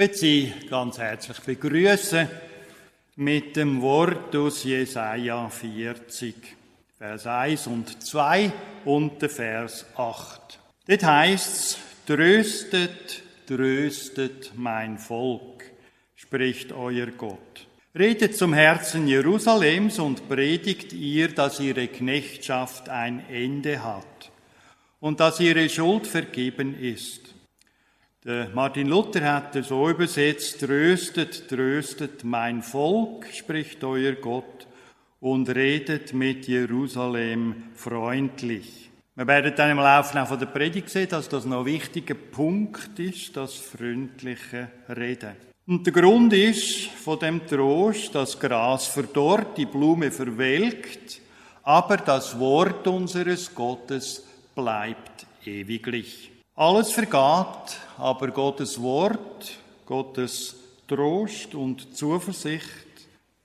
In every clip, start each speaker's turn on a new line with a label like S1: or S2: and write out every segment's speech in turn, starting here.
S1: möchte Sie ganz herzlich begrüßen mit dem Wort aus Jesaja 40, Vers 1 und 2 und der Vers 8. Dort heißt's, tröstet, tröstet mein Volk, spricht euer Gott. Redet zum Herzen Jerusalems und predigt ihr, dass ihre Knechtschaft ein Ende hat und dass ihre Schuld vergeben ist. Der Martin Luther hat es so übersetzt, tröstet, tröstet mein Volk, spricht euer Gott, und redet mit Jerusalem freundlich. Wir werden dann im Laufe von der Predigt sehen, dass das noch ein wichtiger Punkt ist, das freundliche Reden. Und der Grund ist von dem Trost, das Gras verdorrt, die Blume verwelkt, aber das Wort unseres Gottes bleibt ewiglich. Alles vergaht, aber Gottes Wort, Gottes Trost und Zuversicht,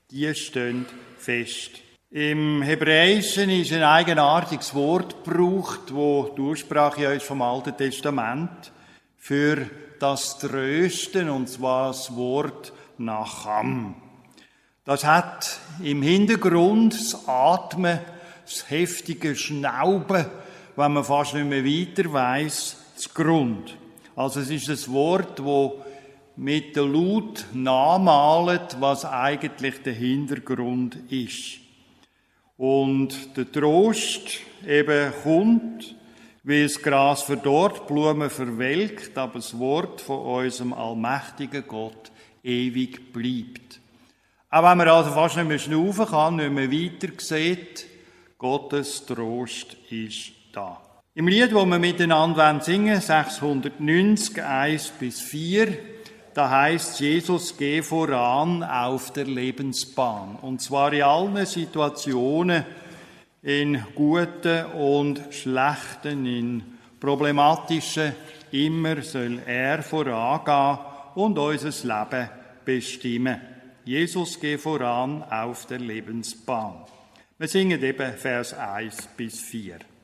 S1: die stehen fest. Im Hebräischen ist ein eigenartiges Wort gebraucht, wo die Ursprache ist vom Alten Testament für das Trösten, und zwar das Wort Nacham. Das hat im Hintergrund das Atmen, das heftige Schnauben, wenn man fast nicht mehr weiter weiß, das Grund. Also es ist ein Wort, wo mit der Laut nachmalt, was eigentlich der Hintergrund ist. Und der Trost eben kommt, wie das Gras verdorrt, Blumen verwelkt, aber das Wort von unserem allmächtigen Gott ewig bleibt. Auch wenn man also fast nicht mehr schnaufen kann, nicht mehr weiter sieht, Gottes Trost ist da. Im Lied, wo wir miteinander singen, 690, 1 bis 4, da heißt Jesus, geh voran auf der Lebensbahn. Und zwar in allen Situationen, in guten und schlechten, in problematischen, immer soll er vorangehen und unser Leben bestimmen. Jesus geh voran auf der Lebensbahn. Wir singen eben Vers 1 bis 4.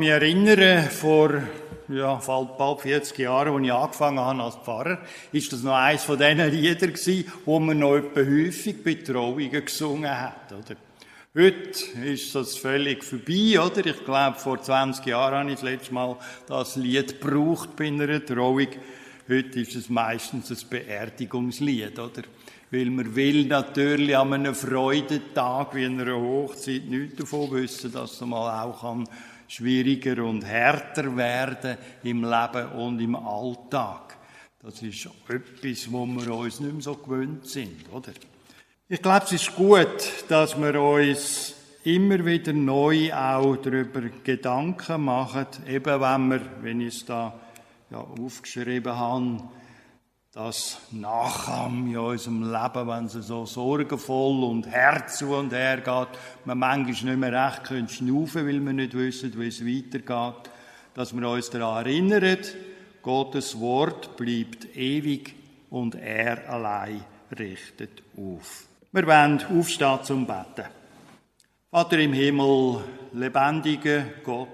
S1: mich erinnern, vor ja, bald 40 Jahren, als ich angefangen habe als Pfarrer, ist das noch eines von diesen Lieder gewesen, man noch häufig Betrauungen gesungen hat, oder? Heute ist das völlig vorbei, oder? Ich glaube, vor 20 Jahren habe ich das letzte Mal das Lied gebraucht bei einer Trauung. Heute ist es meistens ein Beerdigungslied, oder? Weil man will natürlich an einem Freudentag wie einer Hochzeit nichts davon wissen, dass man auch kann schwieriger und härter werden im Leben und im Alltag. Das ist etwas, wo wir uns nicht mehr so gewöhnt sind, oder? Ich glaube, es ist gut, dass wir uns immer wieder neu auch darüber Gedanken machen, eben wenn wir, wenn ich es da ja, aufgeschrieben habe, das Nachahmen in unserem Leben, wenn es so sorgenvoll und Herz zu und her geht, man manchmal nicht mehr recht können schnaufen, weil wir nicht wissen, wie es weitergeht, dass wir uns daran erinnern, Gottes Wort bleibt ewig und er allein richtet auf. Wir wollen aufstehen zum Beten. Vater im Himmel, lebendiger Gott,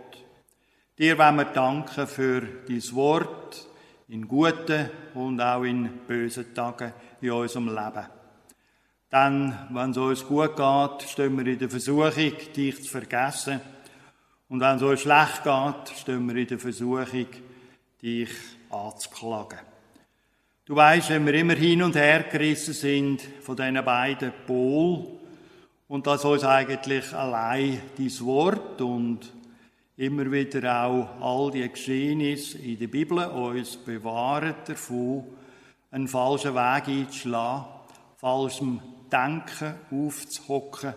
S1: dir wollen wir danken für dein Wort, in guten und auch in bösen Tagen in unserem Leben. Dann, wenn es uns gut geht, stehen wir in der Versuchung, dich zu vergessen. Und wenn es uns schlecht geht, stehen wir in der Versuchung, dich anzuklagen. Du weißt, wenn wir immer hin und her gerissen sind von diesen beiden Polen und dass uns eigentlich allein dein Wort und immer wieder auch all die Geschehnisse in der Bibel uns bewahren davon, einen falschen Weg einzuschlagen, falschem Denken aufzuhocken,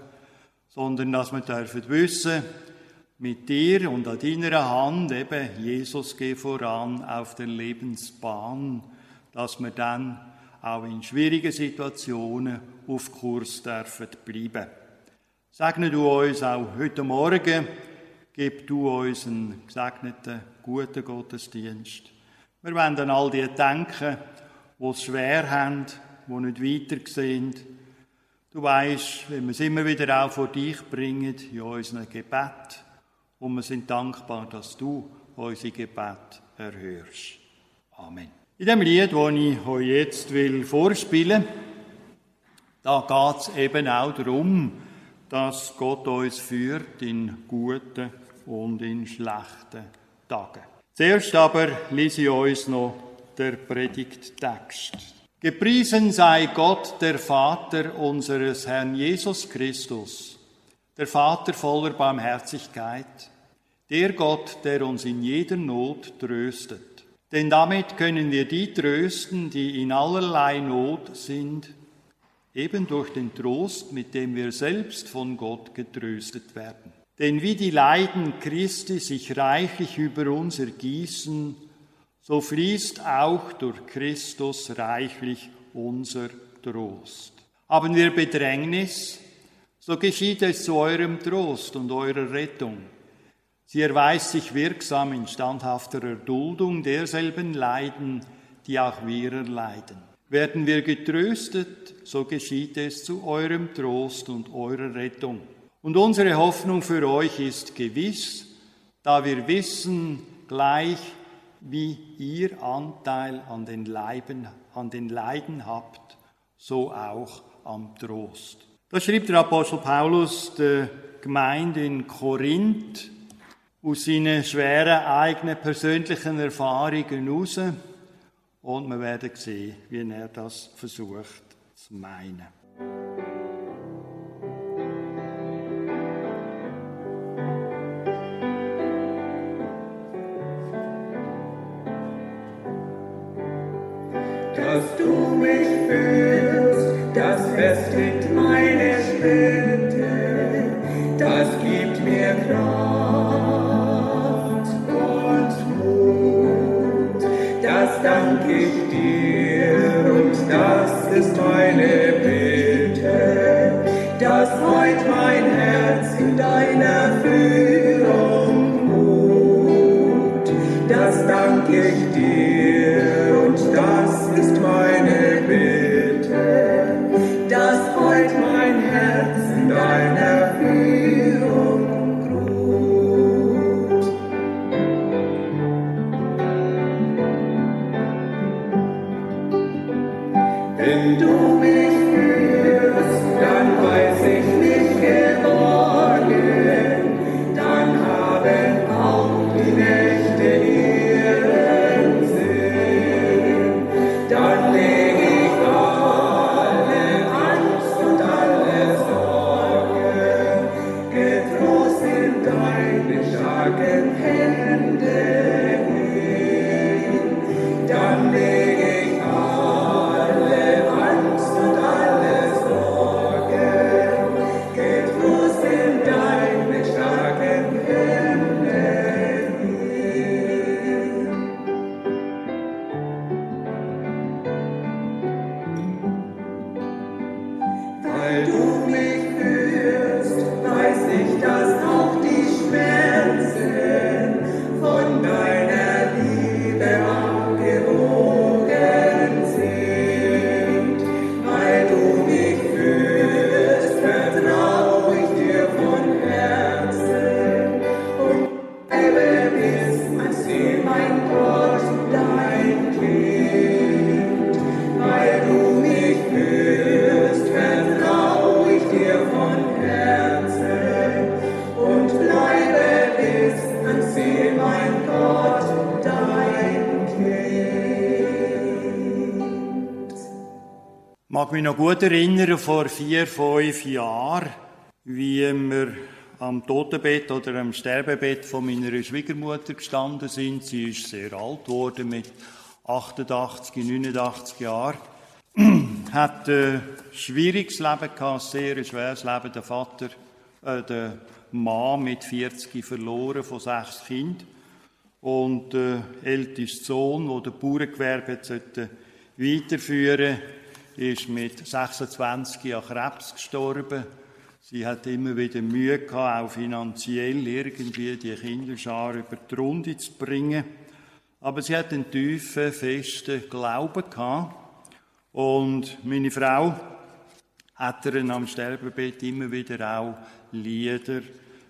S1: sondern dass wir dürfen wissen, mit dir und an deiner Hand eben Jesus geht voran auf der Lebensbahn, dass wir dann auch in schwierigen Situationen auf Kurs dürfen bleiben. Segne du uns auch heute Morgen, gib du uns einen gesegneten, guten Gottesdienst. Wir wollen all die denken, die es schwer haben, die nicht weiter sehen. Du weißt, wenn wir es immer wieder auch vor dich bringen, in unserem Gebet, und wir sind dankbar, dass du unsere Gebet erhörst. Amen. In dem Lied, das ich euch jetzt vorspielen da geht es eben auch darum, dass Gott uns führt in guten und in schlechten Tagen. Zuerst aber lese ich uns noch der Predigttext. Gepriesen sei Gott, der Vater unseres Herrn Jesus Christus, der Vater voller Barmherzigkeit, der Gott, der uns in jeder Not tröstet. Denn damit können wir die trösten, die in allerlei Not sind, eben durch den Trost, mit dem wir selbst von Gott getröstet werden. Denn wie die Leiden Christi sich reichlich über uns ergießen, so fließt auch durch Christus reichlich unser Trost. Haben wir Bedrängnis, so geschieht es zu eurem Trost und eurer Rettung. Sie erweist sich wirksam in standhafter Erduldung derselben Leiden, die auch wir erleiden. Werden wir getröstet, so geschieht es zu eurem Trost und eurer Rettung. Und unsere Hoffnung für euch ist gewiss, da wir wissen, gleich wie ihr Anteil an den, Leiben, an den Leiden habt, so auch am Trost. Das schrieb der Apostel Paulus der Gemeinde in Korinth aus seinen schweren eigenen persönlichen Erfahrungen heraus. Und wir werden sehen, wie er das versucht zu meinen.
S2: Mich
S1: noch gut erinnern, vor vier, fünf Jahren, wie wir am Totenbett oder am Sterbebett von meiner Schwiegermutter gestanden sind. Sie ist sehr alt geworden, mit 88, 89 Jahren. Hat ein schwieriges Leben gehabt, sehr schweres Leben. Der Vater, äh, der Mann mit 40 verloren von sechs Kindern. Und der älteste Sohn, der der Bauerngewerbe hat sollte weiterführen, ist mit 26 an Krebs gestorben. Sie hat immer wieder Mühe gehabt, auch finanziell irgendwie die Kinderschar über die Runde zu bringen. Aber sie hat einen tiefen, festen Glauben gehabt. Und meine Frau hat er am Sterbebett immer wieder auch Lieder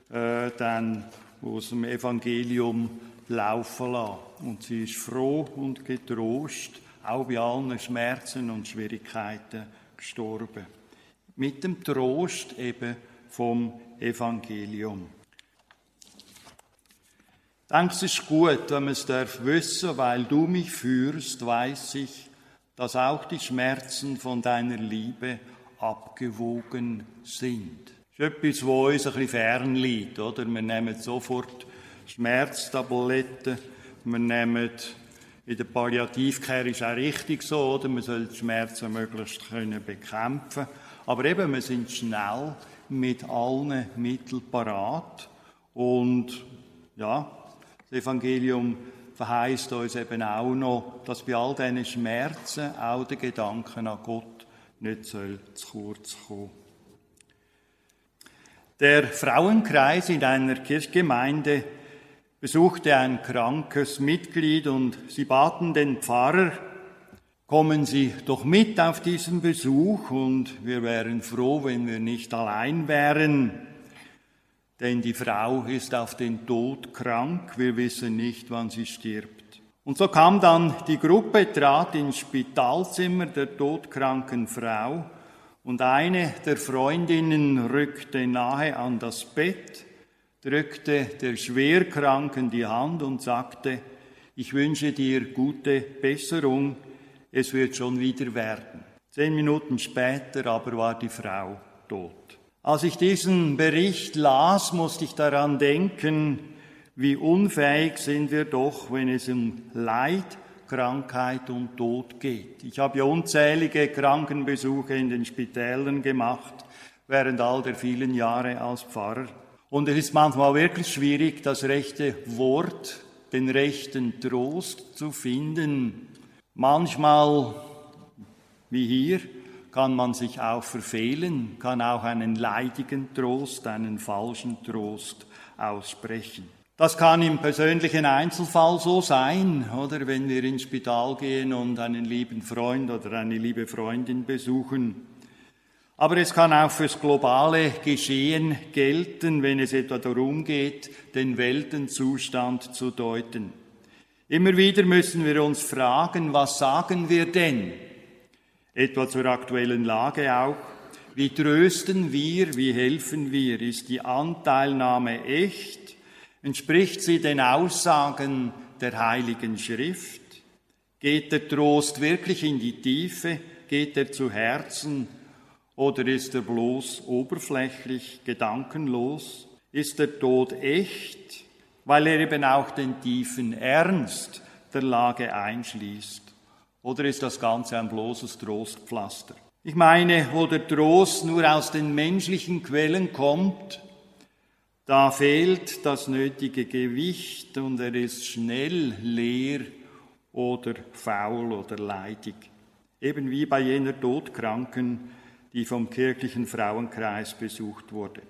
S1: äh, dann aus dem Evangelium laufen lassen. Und sie ist froh und getrost, auch bei allen Schmerzen und Schwierigkeiten gestorben. Mit dem Trost eben vom Evangelium. Ich denke, es ist gut, wenn man es darf wissen, weil du mich führst, weiß ich, dass auch die Schmerzen von deiner Liebe abgewogen sind. Das ist etwas, wo uns ein bisschen fern liegt, oder? Wir nehmen sofort Schmerztabletten, wir nehmen in der Palliativcare ist auch richtig so, oder? Man soll die Schmerzen möglichst können bekämpfen. Aber eben, wir sind schnell mit allen Mitteln parat. Und ja, das Evangelium verheißt uns eben auch noch, dass bei all diesen Schmerzen auch der Gedanke an Gott nicht soll zu kurz kommen. Der Frauenkreis in einer Kirchgemeinde besuchte ein krankes Mitglied und sie baten den Pfarrer, kommen Sie doch mit auf diesen Besuch und wir wären froh, wenn wir nicht allein wären denn die Frau ist auf den Tod krank, wir wissen nicht, wann sie stirbt. Und so kam dann die Gruppe, trat ins Spitalzimmer der todkranken Frau und eine der Freundinnen rückte nahe an das Bett, drückte der Schwerkranken die Hand und sagte, ich wünsche dir gute Besserung, es wird schon wieder werden. Zehn Minuten später aber war die Frau tot. Als ich diesen Bericht las, musste ich daran denken, wie unfähig sind wir doch, wenn es um Leid, Krankheit und Tod geht. Ich habe ja unzählige Krankenbesuche in den Spitälern gemacht, während all der vielen Jahre als Pfarrer. Und es ist manchmal wirklich schwierig, das rechte Wort, den rechten Trost zu finden. Manchmal, wie hier, kann man sich auch verfehlen, kann auch einen leidigen Trost, einen falschen Trost aussprechen. Das kann im persönlichen Einzelfall so sein, oder wenn wir ins Spital gehen und einen lieben Freund oder eine liebe Freundin besuchen. Aber es kann auch fürs globale Geschehen gelten, wenn es etwa darum geht, den Weltenzustand zu deuten. Immer wieder müssen wir uns fragen, was sagen wir denn? etwa zur aktuellen Lage auch. Wie trösten wir, wie helfen wir? Ist die Anteilnahme echt? Entspricht sie den Aussagen der Heiligen Schrift? Geht der Trost wirklich in die Tiefe? Geht er zu Herzen? Oder ist er bloß oberflächlich, gedankenlos? Ist der Tod echt? Weil er eben auch den tiefen Ernst der Lage einschließt. Oder ist das Ganze ein bloßes Trostpflaster? Ich meine, wo der Trost nur aus den menschlichen Quellen kommt, da fehlt das nötige Gewicht und er ist schnell leer oder faul oder leidig. Eben wie bei jener Todkranken, die vom kirchlichen Frauenkreis besucht wurde.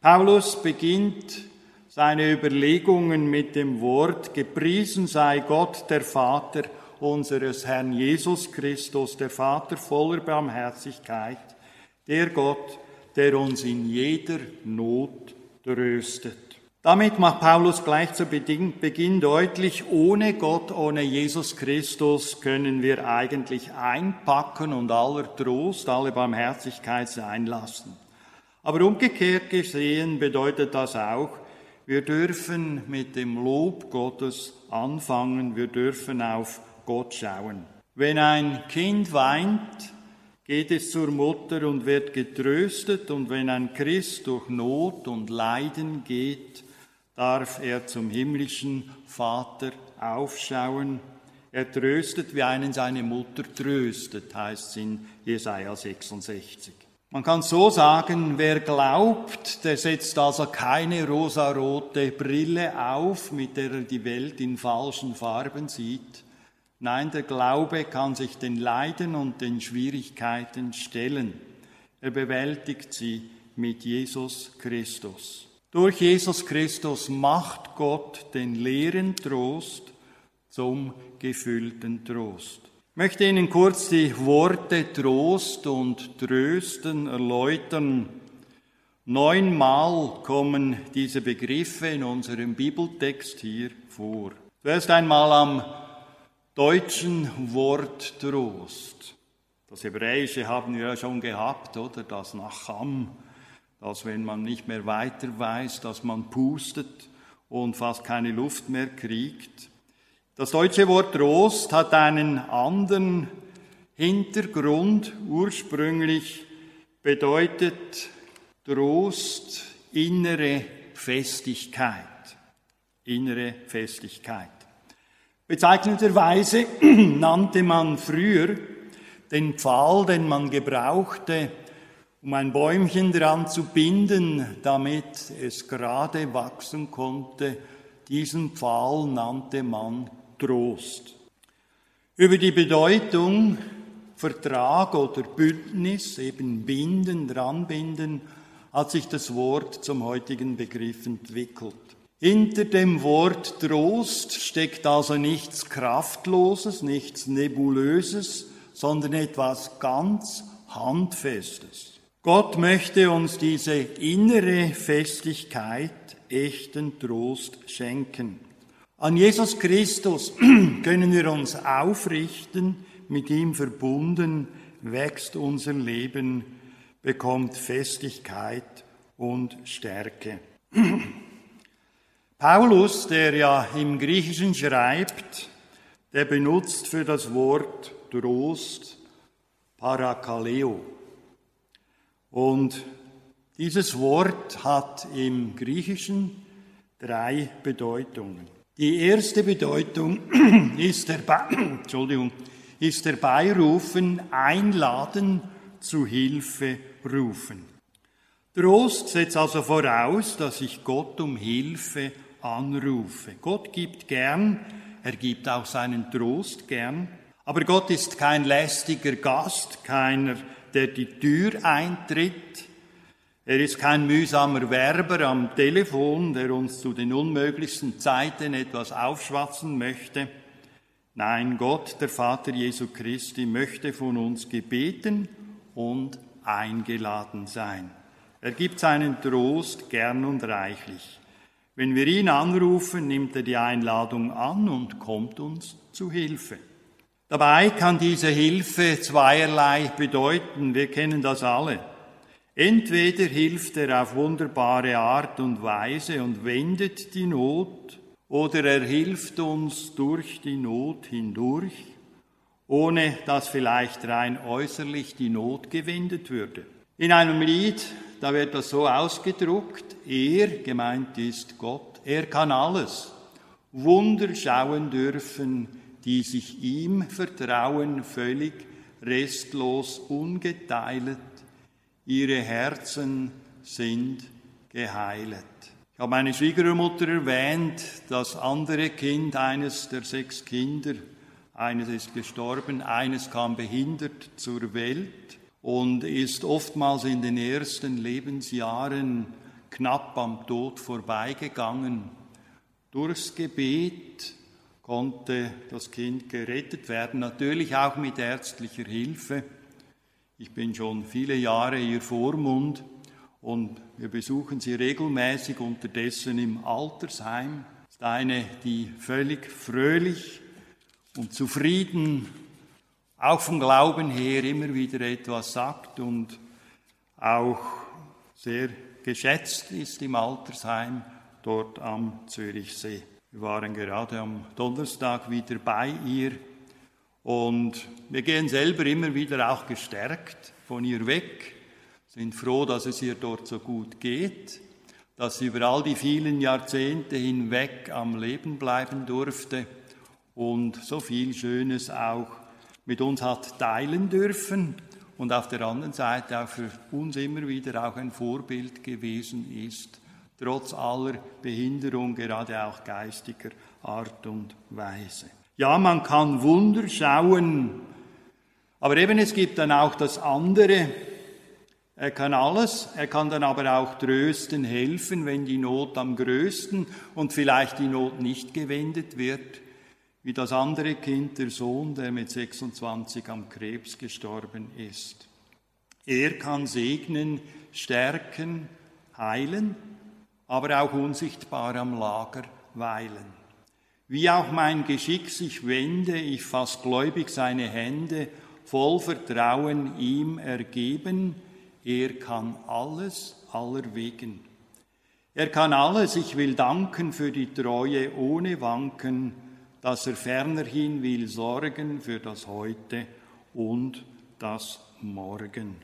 S1: Paulus beginnt seine Überlegungen mit dem Wort, gepriesen sei Gott der Vater unseres Herrn Jesus Christus, der Vater voller Barmherzigkeit, der Gott, der uns in jeder Not tröstet. Damit macht Paulus gleich zu Beginn deutlich, ohne Gott, ohne Jesus Christus können wir eigentlich einpacken und aller Trost, alle Barmherzigkeit sein lassen. Aber umgekehrt gesehen bedeutet das auch, wir dürfen mit dem Lob Gottes anfangen, wir dürfen auf Gott schauen. Wenn ein Kind weint, geht es zur Mutter und wird getröstet, und wenn ein Christ durch Not und Leiden geht, darf er zum himmlischen Vater aufschauen. Er tröstet, wie einen seine Mutter tröstet, heißt es in Jesaja 66. Man kann so sagen, wer glaubt, der setzt also keine rosarote Brille auf, mit der er die Welt in falschen Farben sieht, Nein, der Glaube kann sich den Leiden und den Schwierigkeiten stellen. Er bewältigt sie mit Jesus Christus. Durch Jesus Christus macht Gott den leeren Trost zum gefüllten Trost. Ich möchte Ihnen kurz die Worte Trost und Trösten erläutern. Neunmal kommen diese Begriffe in unserem Bibeltext hier vor. Zuerst einmal am deutschen Wort Trost. Das Hebräische haben wir ja schon gehabt, oder? Das Nacham, dass wenn man nicht mehr weiter weiß, dass man pustet und fast keine Luft mehr kriegt. Das deutsche Wort Trost hat einen anderen Hintergrund. Ursprünglich bedeutet Trost innere Festigkeit. Innere Festigkeit. Bezeichnenderweise nannte man früher den Pfahl, den man gebrauchte, um ein Bäumchen dran zu binden, damit es gerade wachsen konnte, diesen Pfahl nannte man Trost. Über die Bedeutung Vertrag oder Bündnis, eben binden, dranbinden, hat sich das Wort zum heutigen Begriff entwickelt. Hinter dem Wort Trost steckt also nichts Kraftloses, nichts Nebulöses, sondern etwas ganz Handfestes. Gott möchte uns diese innere Festigkeit, echten Trost schenken. An Jesus Christus können wir uns aufrichten, mit ihm verbunden wächst unser Leben, bekommt Festigkeit und Stärke. Paulus, der ja im Griechischen schreibt, der benutzt für das Wort Trost Parakaleo. Und dieses Wort hat im Griechischen drei Bedeutungen. Die erste Bedeutung ist, der Entschuldigung, ist herbeirufen, einladen, zu Hilfe rufen. Trost setzt also voraus, dass ich Gott um Hilfe anrufe. Gott gibt gern, er gibt auch seinen Trost gern, aber Gott ist kein lästiger Gast, keiner, der die Tür eintritt. Er ist kein mühsamer Werber am Telefon, der uns zu den unmöglichsten Zeiten etwas aufschwatzen möchte. Nein, Gott, der Vater Jesu Christi, möchte von uns gebeten und eingeladen sein. Er gibt seinen Trost gern und reichlich. Wenn wir ihn anrufen, nimmt er die Einladung an und kommt uns zu Hilfe. Dabei kann diese Hilfe zweierlei bedeuten. Wir kennen das alle. Entweder hilft er auf wunderbare Art und Weise und wendet die Not, oder er hilft uns durch die Not hindurch, ohne dass vielleicht rein äußerlich die Not gewendet würde. In einem Lied, da wird das so ausgedruckt, er, gemeint ist Gott, er kann alles, Wunder schauen dürfen, die sich ihm vertrauen, völlig restlos, ungeteilt, ihre Herzen sind geheilet. Ich habe meine Schwiegermutter erwähnt, das andere Kind, eines der sechs Kinder, eines ist gestorben, eines kam behindert zur Welt und ist oftmals in den ersten Lebensjahren knapp am Tod vorbeigegangen. Durchs Gebet konnte das Kind gerettet werden, natürlich auch mit ärztlicher Hilfe. Ich bin schon viele Jahre ihr Vormund und wir besuchen sie regelmäßig unterdessen im Altersheim. Ist eine, die völlig fröhlich und zufrieden, auch vom Glauben her, immer wieder etwas sagt und auch sehr geschätzt ist im Altersheim dort am Zürichsee. Wir waren gerade am Donnerstag wieder bei ihr und wir gehen selber immer wieder auch gestärkt von ihr weg, sind froh, dass es ihr dort so gut geht, dass sie über all die vielen Jahrzehnte hinweg am Leben bleiben durfte und so viel Schönes auch mit uns hat teilen dürfen und auf der anderen Seite auch für uns immer wieder auch ein Vorbild gewesen ist, trotz aller Behinderung, gerade auch geistiger Art und Weise. Ja, man kann Wunder schauen, aber eben es gibt dann auch das andere. Er kann alles, er kann dann aber auch trösten, helfen, wenn die Not am größten und vielleicht die Not nicht gewendet wird, wie das andere Kind, der Sohn, der mit 26 am Krebs gestorben ist. Er kann segnen, stärken, heilen, aber auch unsichtbar am Lager weilen. Wie auch mein Geschick sich wende, ich fass gläubig seine Hände, voll Vertrauen ihm ergeben, er kann alles allerwegen. Er kann alles, ich will danken für die Treue ohne Wanken, dass er fernerhin will sorgen für das Heute und das Morgen.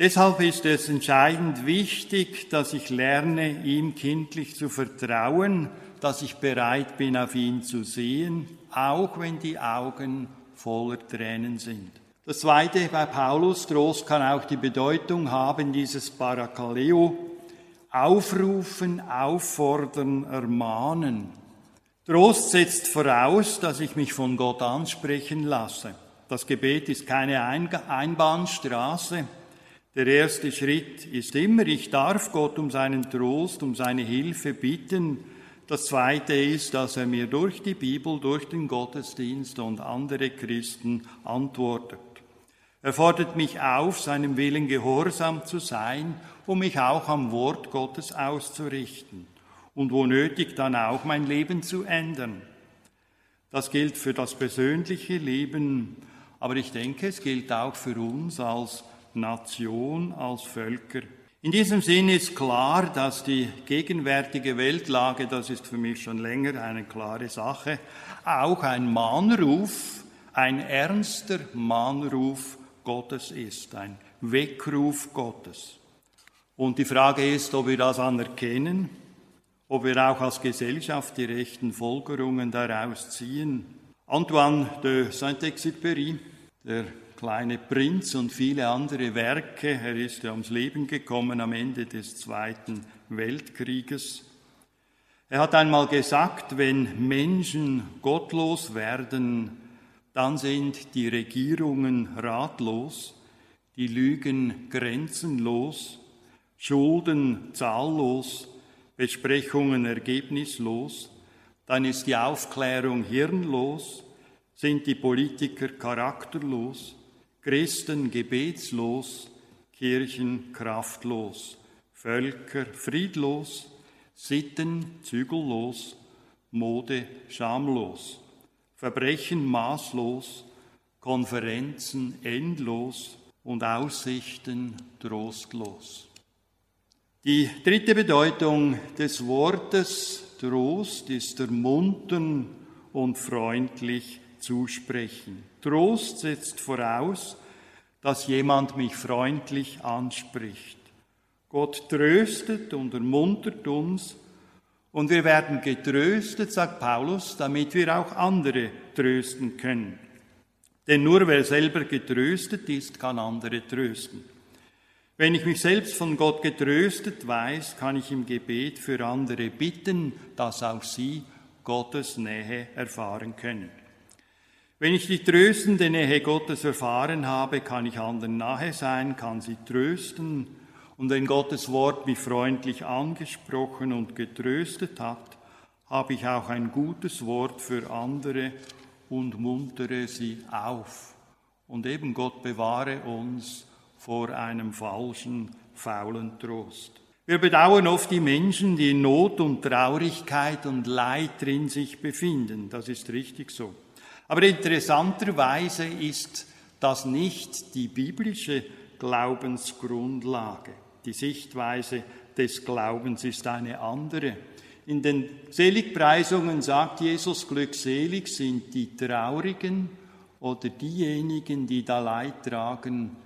S1: Deshalb ist es entscheidend wichtig, dass ich lerne, ihm kindlich zu vertrauen, dass ich bereit bin, auf ihn zu sehen, auch wenn die Augen voller Tränen sind. Das zweite bei Paulus, Trost kann auch die Bedeutung haben, dieses Parakaleo, aufrufen, auffordern, ermahnen. Trost setzt voraus, dass ich mich von Gott ansprechen lasse. Das Gebet ist keine Einbahnstraße. Der erste Schritt ist immer, ich darf Gott um seinen Trost, um seine Hilfe bitten, das Zweite ist, dass er mir durch die Bibel, durch den Gottesdienst und andere Christen antwortet. Er fordert mich auf, seinem Willen gehorsam zu sein, um mich auch am Wort Gottes auszurichten und wo nötig dann auch mein Leben zu ändern. Das gilt für das persönliche Leben, aber ich denke, es gilt auch für uns als Nation, als Völker. In diesem Sinn ist klar, dass die gegenwärtige Weltlage, das ist für mich schon länger eine klare Sache, auch ein Mahnruf, ein ernster Mahnruf Gottes ist, ein Weckruf Gottes. Und die Frage ist, ob wir das anerkennen, ob wir auch als Gesellschaft die rechten Folgerungen daraus ziehen. Antoine de Saint-Exupéry, der kleine Prinz und viele andere Werke. Er ist ja ums Leben gekommen am Ende des Zweiten Weltkrieges. Er hat einmal gesagt, wenn Menschen gottlos werden, dann sind die Regierungen ratlos, die Lügen grenzenlos, Schulden zahllos, Besprechungen ergebnislos, dann ist die Aufklärung hirnlos, sind die Politiker charakterlos, Christen gebetslos, Kirchen kraftlos, Völker friedlos, Sitten zügellos, Mode schamlos, Verbrechen maßlos, Konferenzen endlos und Aussichten trostlos. Die dritte Bedeutung des Wortes Trost ist ermuntern und freundlich zusprechen. Trost setzt voraus, dass jemand mich freundlich anspricht. Gott tröstet und ermuntert uns und wir werden getröstet, sagt Paulus, damit wir auch andere trösten können. Denn nur wer selber getröstet ist, kann andere trösten. Wenn ich mich selbst von Gott getröstet weiß, kann ich im Gebet für andere bitten, dass auch sie Gottes Nähe erfahren können. Wenn ich die tröstende Nähe Gottes erfahren habe, kann ich anderen nahe sein, kann sie trösten. Und wenn Gottes Wort mich freundlich angesprochen und getröstet hat, habe ich auch ein gutes Wort für andere und muntere sie auf. Und eben Gott bewahre uns vor einem falschen, faulen Trost. Wir bedauern oft die Menschen, die in Not und Traurigkeit und Leid drin sich befinden. Das ist richtig so. Aber interessanterweise ist das nicht die biblische Glaubensgrundlage. Die Sichtweise des Glaubens ist eine andere. In den Seligpreisungen sagt Jesus, glückselig sind die Traurigen oder diejenigen, die da Leid tragen,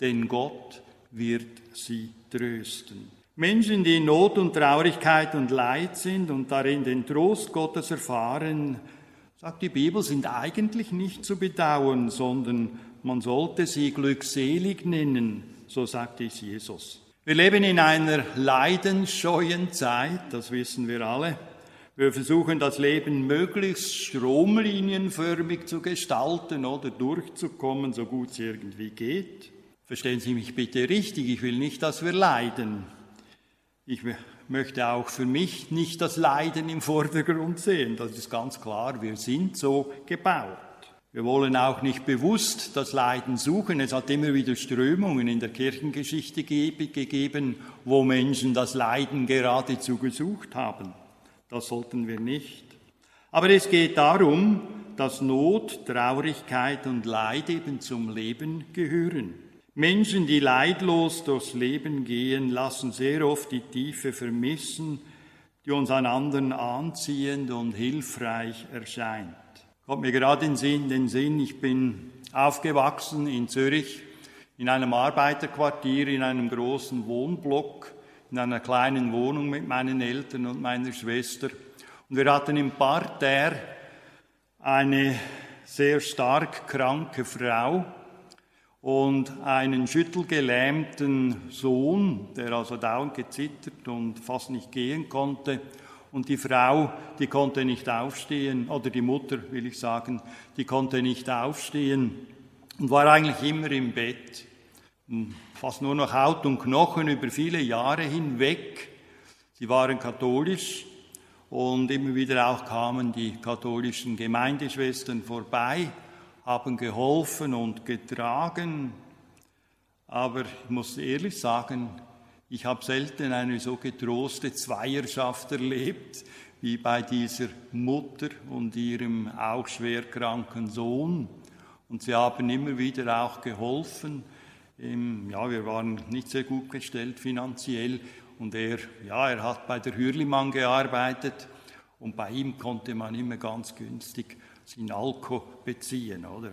S1: denn Gott wird sie trösten. Menschen, die in Not und Traurigkeit und Leid sind und darin den Trost Gottes erfahren, sagt die Bibel, sind eigentlich nicht zu bedauern, sondern man sollte sie glückselig nennen, so sagt es Jesus. Wir leben in einer leidensscheuen Zeit, das wissen wir alle. Wir versuchen das Leben möglichst stromlinienförmig zu gestalten oder durchzukommen, so gut es irgendwie geht. Verstehen Sie mich bitte richtig, ich will nicht, dass wir leiden. Ich möchte auch für mich nicht das Leiden im Vordergrund sehen, das ist ganz klar, wir sind so gebaut. Wir wollen auch nicht bewusst das Leiden suchen. Es hat immer wieder Strömungen in der Kirchengeschichte gegeben, wo Menschen das Leiden geradezu gesucht haben. Das sollten wir nicht. Aber es geht darum, dass Not, Traurigkeit und Leid eben zum Leben gehören. Menschen, die leidlos durchs Leben gehen, lassen sehr oft die Tiefe vermissen, die uns an anderen anziehend und hilfreich erscheint. Kommt mir gerade in Sinn, den Sinn, ich bin aufgewachsen in Zürich in einem Arbeiterquartier, in einem großen Wohnblock, in einer kleinen Wohnung mit meinen Eltern und meiner Schwester. Und wir hatten im Parterre eine sehr stark kranke Frau und einen schüttelgelähmten Sohn, der also dauernd gezittert und fast nicht gehen konnte. Und die Frau, die konnte nicht aufstehen, oder die Mutter will ich sagen, die konnte nicht aufstehen und war eigentlich immer im Bett. Fast nur noch Haut und Knochen über viele Jahre hinweg. Sie waren katholisch und immer wieder auch kamen die katholischen Gemeindeschwestern vorbei, haben geholfen und getragen. Aber ich muss ehrlich sagen, ich habe selten eine so getroste Zweierschaft erlebt wie bei dieser Mutter und ihrem auch schwerkranken Sohn. Und sie haben immer wieder auch geholfen. Ja, wir waren nicht sehr gut gestellt finanziell und er, ja, er hat bei der Hürlimann gearbeitet und bei ihm konnte man immer ganz günstig Sinalco beziehen, oder?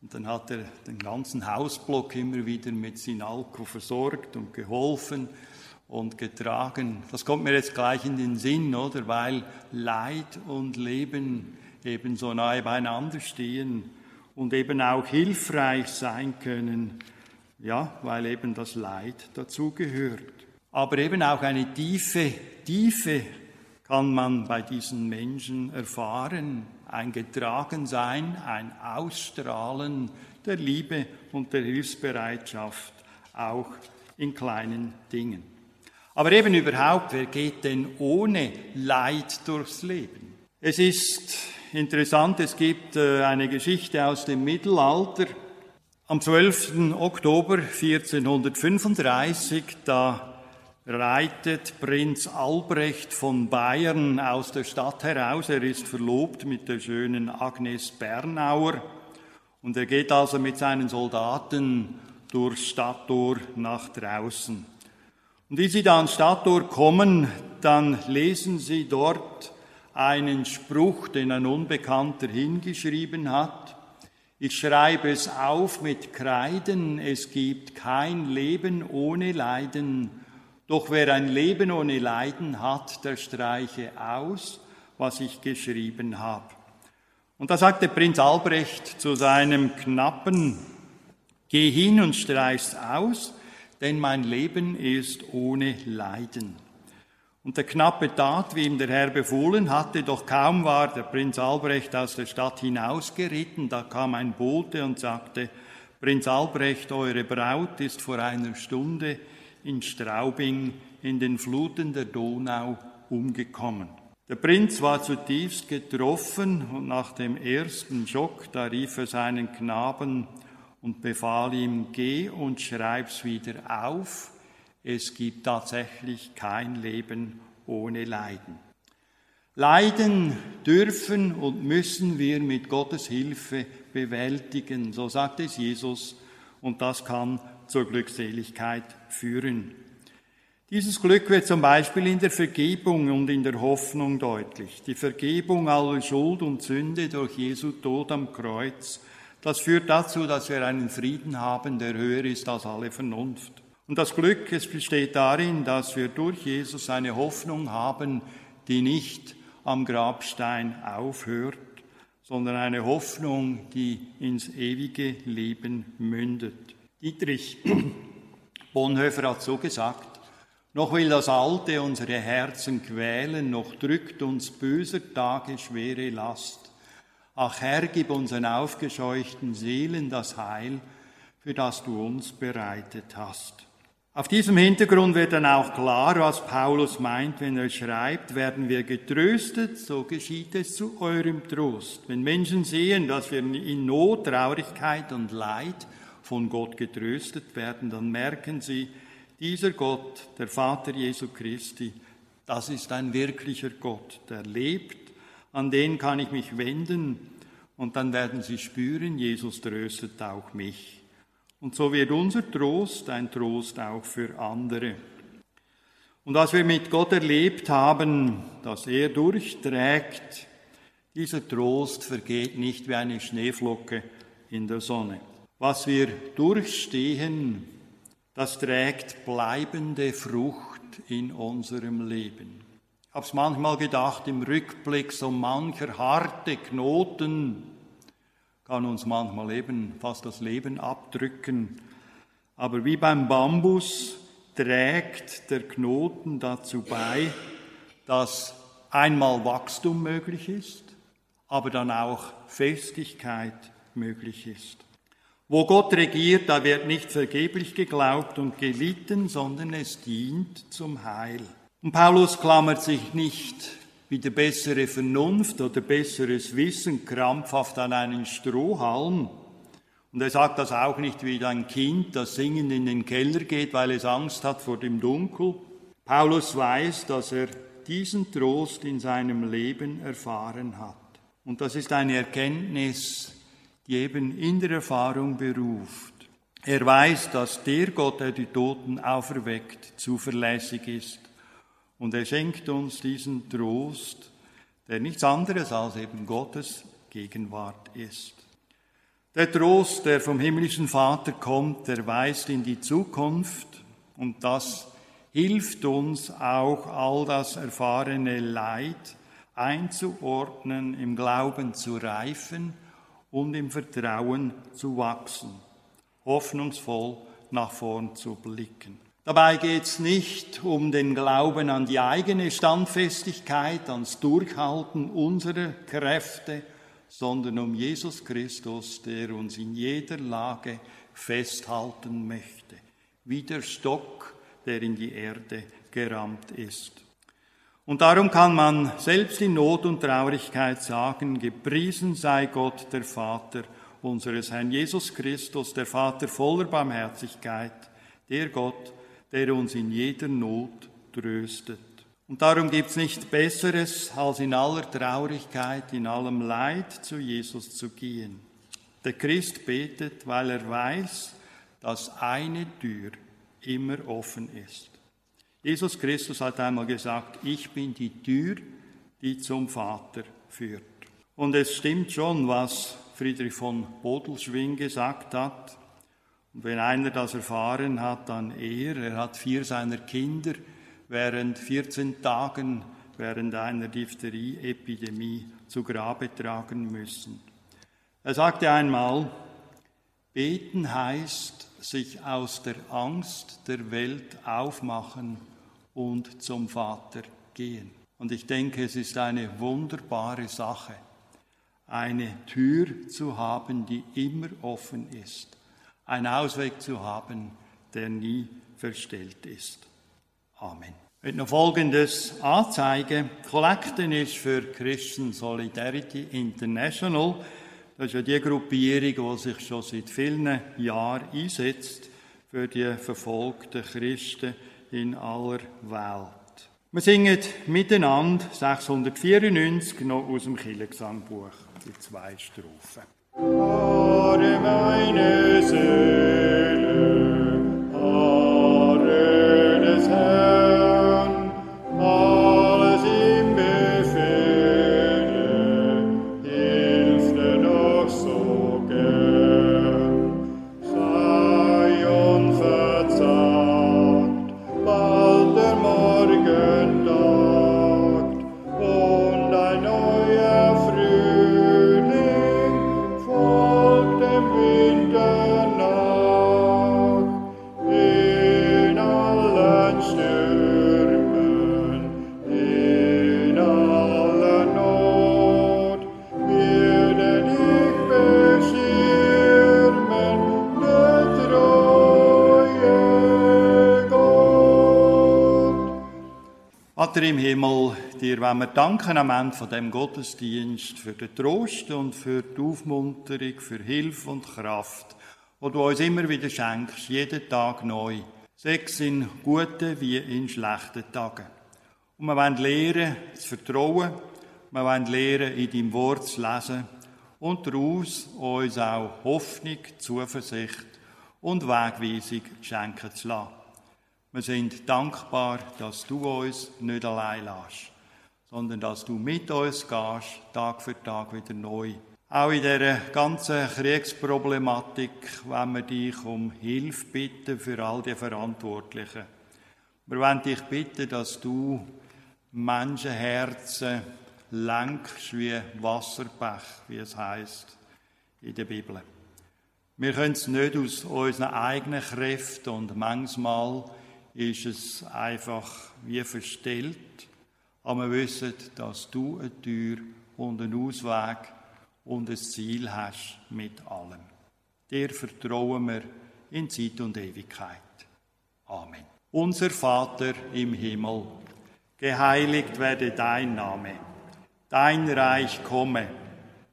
S1: Und dann hat er den ganzen Hausblock immer wieder mit Sinalco versorgt und geholfen und getragen. Das kommt mir jetzt gleich in den Sinn, oder? Weil Leid und Leben eben so nahe beieinander stehen und eben auch hilfreich sein können, ja, weil eben das Leid dazugehört. Aber eben auch eine tiefe, tiefe kann man bei diesen Menschen erfahren, ein Getragensein, ein Ausstrahlen der Liebe und der Hilfsbereitschaft, auch in kleinen Dingen. Aber eben überhaupt, wer geht denn ohne Leid durchs Leben? Es ist interessant, es gibt äh, eine Geschichte aus dem Mittelalter. Am 12. Oktober 1435, da reitet Prinz Albrecht von Bayern aus der Stadt heraus. Er ist verlobt mit der schönen Agnes Bernauer und er geht also mit seinen Soldaten durchs Stadttor nach draußen. Und wie sie da ans Stadttor kommen, dann lesen sie dort einen Spruch, den ein Unbekannter hingeschrieben hat. Ich schreibe es auf mit Kreiden, es gibt kein Leben ohne Leiden, doch wer ein Leben ohne Leiden hat, der streiche aus, was ich geschrieben habe. Und da sagte Prinz Albrecht zu seinem Knappen, geh hin und streich's aus, denn mein Leben ist ohne Leiden. Und der Knappe tat, wie ihm der Herr befohlen hatte, doch kaum war der Prinz Albrecht aus der Stadt hinausgeritten, da kam ein Bote und sagte, Prinz Albrecht, eure Braut ist vor einer Stunde in Straubing in den Fluten der Donau umgekommen. Der Prinz war zutiefst getroffen und nach dem ersten Schock, da rief er seinen Knaben und befahl ihm, geh und schreib's wieder auf. Es gibt tatsächlich kein Leben ohne Leiden. Leiden dürfen und müssen wir mit Gottes Hilfe bewältigen, so sagt es Jesus, und das kann zur Glückseligkeit führen. Dieses Glück wird zum Beispiel in der Vergebung und in der Hoffnung deutlich. Die Vergebung aller Schuld und Sünde durch Jesu Tod am Kreuz, das führt dazu, dass wir einen Frieden haben, der höher ist als alle Vernunft. Und das Glück, es besteht darin, dass wir durch Jesus eine Hoffnung haben, die nicht am Grabstein aufhört, sondern eine Hoffnung, die ins ewige Leben mündet. Dietrich Bonhoeffer hat so gesagt, Noch will das Alte unsere Herzen quälen, noch drückt uns böser Tage schwere Last. Ach Herr, gib unseren aufgescheuchten Seelen das Heil, für das du uns bereitet hast. Auf diesem Hintergrund wird dann auch klar, was Paulus meint, wenn er schreibt, werden wir getröstet, so geschieht es zu eurem Trost. Wenn Menschen sehen, dass wir in Not, Traurigkeit und Leid von Gott getröstet werden, dann merken sie, dieser Gott, der Vater Jesu Christi, das ist ein wirklicher Gott, der lebt, an den kann ich mich wenden und dann werden sie spüren, Jesus tröstet auch mich. Und so wird unser Trost ein Trost auch für andere. Und was wir mit Gott erlebt haben, dass er durchträgt, dieser Trost vergeht nicht wie eine Schneeflocke in der Sonne. Was wir durchstehen, das trägt bleibende Frucht in unserem Leben. Ich habe es manchmal gedacht, im Rückblick, so mancher harte Knoten, kann uns manchmal eben fast das Leben abdrücken. Aber wie beim Bambus trägt der Knoten dazu bei, dass einmal Wachstum möglich ist, aber dann auch Festigkeit möglich ist. Wo Gott regiert, da wird nicht vergeblich geglaubt und gelitten, sondern es dient zum Heil. Und Paulus klammert sich nicht wieder bessere Vernunft oder besseres Wissen krampfhaft an einen Strohhalm. Und er sagt das auch nicht wie ein Kind, das singend in den Keller geht, weil es Angst hat vor dem Dunkel. Paulus weiß, dass er diesen Trost in seinem Leben erfahren hat. Und das ist eine Erkenntnis, die eben in der Erfahrung beruft. Er weiß, dass der Gott, der die Toten auferweckt, zuverlässig ist und er schenkt uns diesen Trost, der nichts anderes als eben Gottes Gegenwart ist. Der Trost, der vom himmlischen Vater kommt, der weist in die Zukunft und das hilft uns auch, all das erfahrene Leid einzuordnen, im Glauben zu reifen und im Vertrauen zu wachsen, hoffnungsvoll nach vorn zu blicken. Dabei geht es nicht um den Glauben an die eigene Standfestigkeit, ans Durchhalten unserer Kräfte, sondern um Jesus Christus, der uns in jeder Lage festhalten möchte, wie der Stock, der in die Erde gerammt ist. Und darum kann man selbst in Not und Traurigkeit sagen, gepriesen sei Gott, der Vater unseres Herrn Jesus Christus, der Vater voller Barmherzigkeit, der Gott, der uns in jeder Not tröstet. Und darum gibt's nichts Besseres, als in aller Traurigkeit, in allem Leid zu Jesus zu gehen. Der Christ betet, weil er weiß, dass eine Tür immer offen ist. Jesus Christus hat einmal gesagt, ich bin die Tür, die zum Vater führt. Und es stimmt schon, was Friedrich von Bodelschwing gesagt hat. Und wenn einer das erfahren hat, dann er. Er hat vier seiner Kinder während 14 Tagen während einer Diphtherie-Epidemie zu Grabe tragen müssen. Er sagte einmal, beten heißt, sich aus der Angst der Welt aufmachen und zum Vater gehen. Und ich denke, es ist eine wunderbare Sache, eine Tür zu haben, die immer offen ist einen Ausweg zu haben, der nie verstellt ist. Amen. Ich möchte noch Folgendes anzeigen. Collecten ist für Christian Solidarity International. Das ist ja die Gruppierung, die sich schon seit vielen Jahren einsetzt für die verfolgten Christen in aller Welt. Wir singen miteinander 694 noch aus dem Kirchengesangbuch, die zwei Strophen. Meine Seele, Vater im Himmel, dir wollen wir danken am Ende von dem Gottesdienst für den Trost und für die Aufmunterung, für Hilfe und Kraft, wo du uns immer wieder schenkst, jeden Tag neu, sechs in guten wie in schlechten Tagen. Und wir wollen lernen zu vertrauen, wir wollen lernen, in deinem Wort zu lesen und daraus uns auch Hoffnung, Zuversicht und Wegweisung schenken zu lassen. Wir sind dankbar, dass du uns nicht allein lässt, sondern dass du mit uns gehst, Tag für Tag wieder neu. Auch in dieser ganzen Kriegsproblematik, wenn wir dich um Hilfe bitten für all die Verantwortlichen. Wir wollen dich bitten, dass du Menschenherzen lenkst wie Wasserbach, wie es heißt in der Bibel. Wir können es nicht aus unseren eigenen Kräften und manchmal ist es einfach wie verstellt. Aber wir wissen, dass du eine Tür und einen Ausweg und ein Ziel hast mit allem. Dir vertrauen wir in Zeit und Ewigkeit. Amen. Unser Vater im Himmel, geheiligt werde dein Name, dein Reich komme,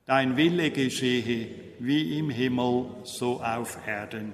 S1: dein Wille geschehe, wie im Himmel, so auf Erden.